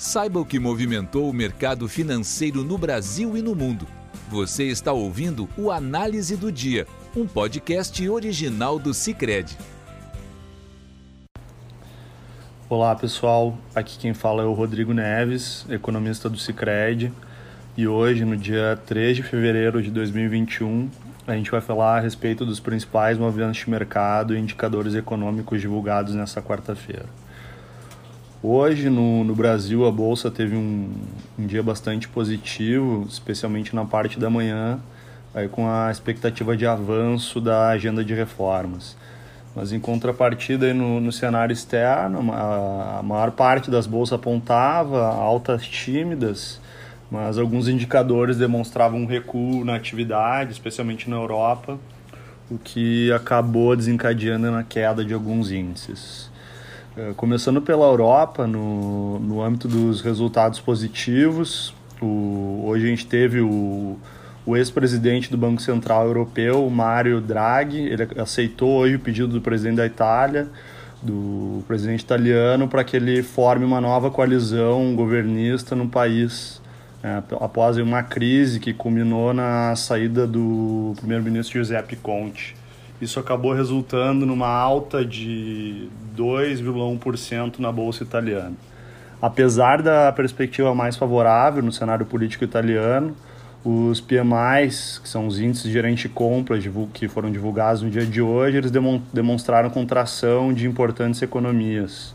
Saiba o que movimentou o mercado financeiro no Brasil e no mundo. Você está ouvindo o Análise do Dia, um podcast original do Cicred. Olá pessoal, aqui quem fala é o Rodrigo Neves, economista do Cicred, e hoje, no dia 3 de fevereiro de 2021, a gente vai falar a respeito dos principais movimentos de mercado e indicadores econômicos divulgados nesta quarta-feira. Hoje, no, no Brasil, a Bolsa teve um, um dia bastante positivo, especialmente na parte da manhã, aí com a expectativa de avanço da agenda de reformas. Mas em contrapartida, no, no cenário externo, a, a maior parte das bolsas apontava altas tímidas, mas alguns indicadores demonstravam um recuo na atividade, especialmente na Europa, o que acabou desencadeando na queda de alguns índices. É, começando pela Europa, no, no âmbito dos resultados positivos, o, hoje a gente teve o, o ex-presidente do Banco Central Europeu, Mário Draghi, ele aceitou hoje o pedido do presidente da Itália, do presidente italiano, para que ele forme uma nova coalizão governista no país, é, após uma crise que culminou na saída do primeiro-ministro Giuseppe Conte. Isso acabou resultando numa alta de 2,1% na bolsa italiana. Apesar da perspectiva mais favorável no cenário político italiano, os PMIs, que são os índices gerente de compra que foram divulgados no dia de hoje, eles demonstraram contração de importantes economias.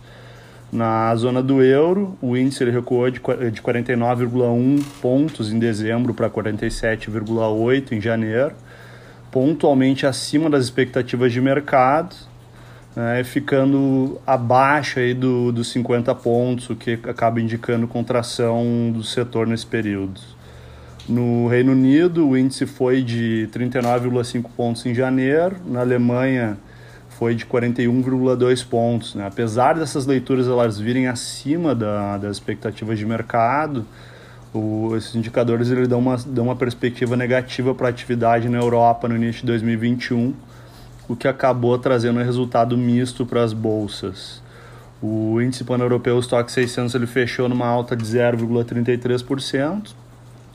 Na zona do euro, o índice recuou de 49,1 pontos em dezembro para 47,8 em janeiro, pontualmente acima das expectativas de mercado, né, ficando abaixo aí do, dos 50 pontos, o que acaba indicando contração do setor nesse período. No Reino Unido, o índice foi de 39,5 pontos em janeiro, na Alemanha foi de 41,2 pontos. Né? Apesar dessas leituras elas virem acima da, das expectativas de mercado, o, esses indicadores ele dão, uma, dão uma perspectiva negativa para a atividade na Europa no início de 2021, o que acabou trazendo um resultado misto para as bolsas. O índice pan-europeu, o Stock 600, ele fechou numa alta de 0,33%,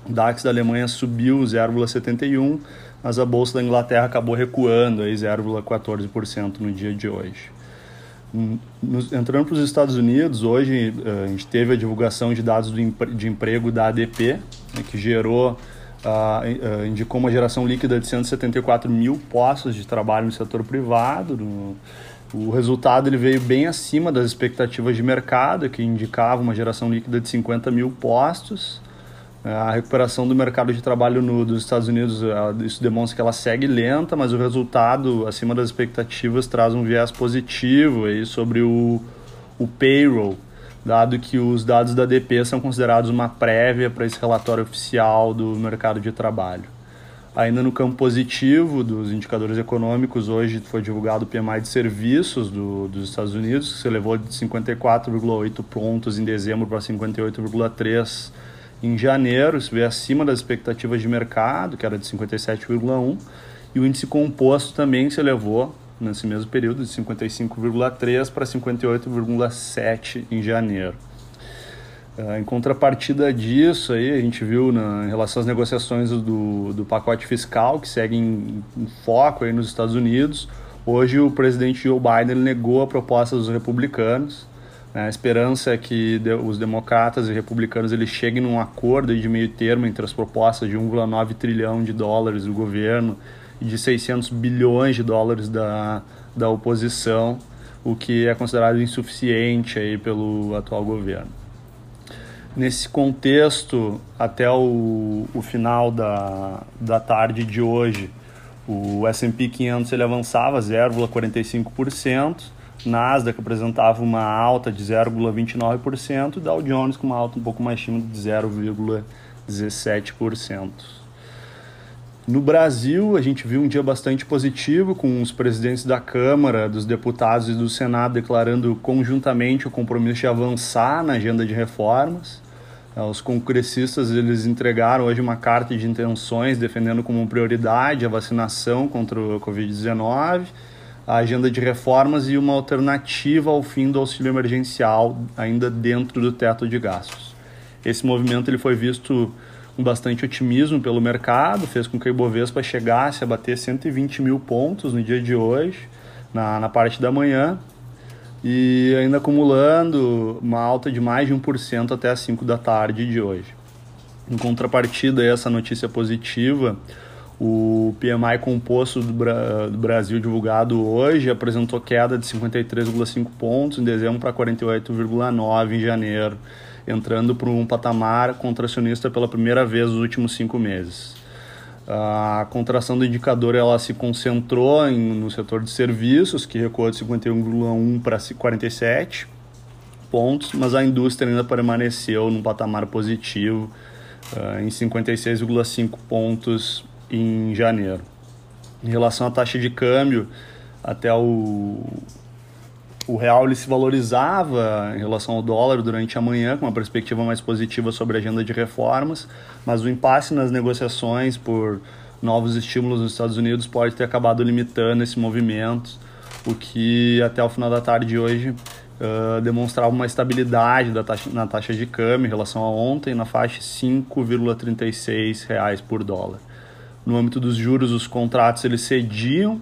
o DAX da Alemanha subiu 0,71%, mas a bolsa da Inglaterra acabou recuando 0,14% no dia de hoje entrando para os Estados Unidos, hoje eh, a gente teve a divulgação de dados de emprego da ADP, né, que gerou, uh, indicou uma geração líquida de 174 mil postos de trabalho no setor privado. No, o resultado ele veio bem acima das expectativas de mercado, que indicava uma geração líquida de 50 mil postos. A recuperação do mercado de trabalho no, dos Estados Unidos, isso demonstra que ela segue lenta, mas o resultado acima das expectativas traz um viés positivo aí sobre o, o payroll, dado que os dados da DP são considerados uma prévia para esse relatório oficial do mercado de trabalho. Ainda no campo positivo dos indicadores econômicos, hoje foi divulgado o PMI de serviços do, dos Estados Unidos, que se elevou de 54,8 pontos em dezembro para 58,3 em janeiro, isso veio acima das expectativas de mercado, que era de 57,1, e o índice composto também se elevou nesse mesmo período de 55,3 para 58,7 em janeiro. Uh, em contrapartida disso, aí, a gente viu na, em relação às negociações do, do pacote fiscal, que seguem em, em foco aí nos Estados Unidos, hoje o presidente Joe Biden negou a proposta dos republicanos, a esperança é que os democratas e republicanos eles cheguem num acordo de meio termo entre as propostas de 1,9 trilhão de dólares do governo e de 600 bilhões de dólares da, da oposição, o que é considerado insuficiente aí pelo atual governo. Nesse contexto, até o, o final da, da tarde de hoje, o S&P 500 ele avançava 0,45%, Nasdaq apresentava uma alta de 0,29% e Dow Jones com uma alta um pouco mais tímida de 0,17%. No Brasil, a gente viu um dia bastante positivo, com os presidentes da Câmara, dos deputados e do Senado declarando conjuntamente o compromisso de avançar na agenda de reformas. É, os congressistas eles entregaram hoje uma carta de intenções defendendo como prioridade a vacinação contra o Covid-19 a agenda de reformas e uma alternativa ao fim do auxílio emergencial ainda dentro do teto de gastos. Esse movimento ele foi visto com bastante otimismo pelo mercado, fez com que o Ibovespa chegasse a bater 120 mil pontos no dia de hoje, na, na parte da manhã, e ainda acumulando uma alta de mais de 1% até as 5 da tarde de hoje. Em contrapartida essa notícia positiva, o PMI composto do, Bra do, Brasil divulgado hoje apresentou queda de 53,5 pontos em dezembro para 48,9 em janeiro, entrando para um patamar contracionista pela primeira vez nos últimos cinco meses. A contração do indicador ela se concentrou em, no setor de serviços, que recuou de 51,1 para 47 pontos, mas a indústria ainda permaneceu num patamar positivo uh, em 56,5 pontos em janeiro. Em relação à taxa de câmbio, até o, o real ele se valorizava em relação ao dólar durante a manhã, com uma perspectiva mais positiva sobre a agenda de reformas, mas o impasse nas negociações por novos estímulos nos Estados Unidos pode ter acabado limitando esse movimento, o que até o final da tarde de hoje uh, demonstrava uma estabilidade da taxa, na taxa de câmbio em relação a ontem, na faixa de 5,36 por dólar. No âmbito dos juros, os contratos eles cediam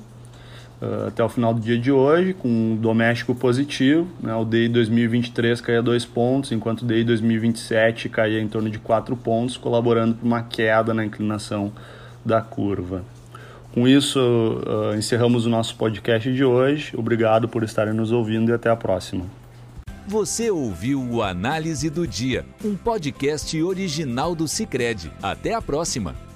uh, até o final do dia de hoje, com um doméstico positivo. Né? O DI 2023 caía 2 pontos, enquanto o DI 2027 caía em torno de 4 pontos, colaborando para uma queda na inclinação da curva. Com isso, uh, encerramos o nosso podcast de hoje. Obrigado por estarem nos ouvindo e até a próxima. Você ouviu o Análise do Dia, um podcast original do Cicred. Até a próxima!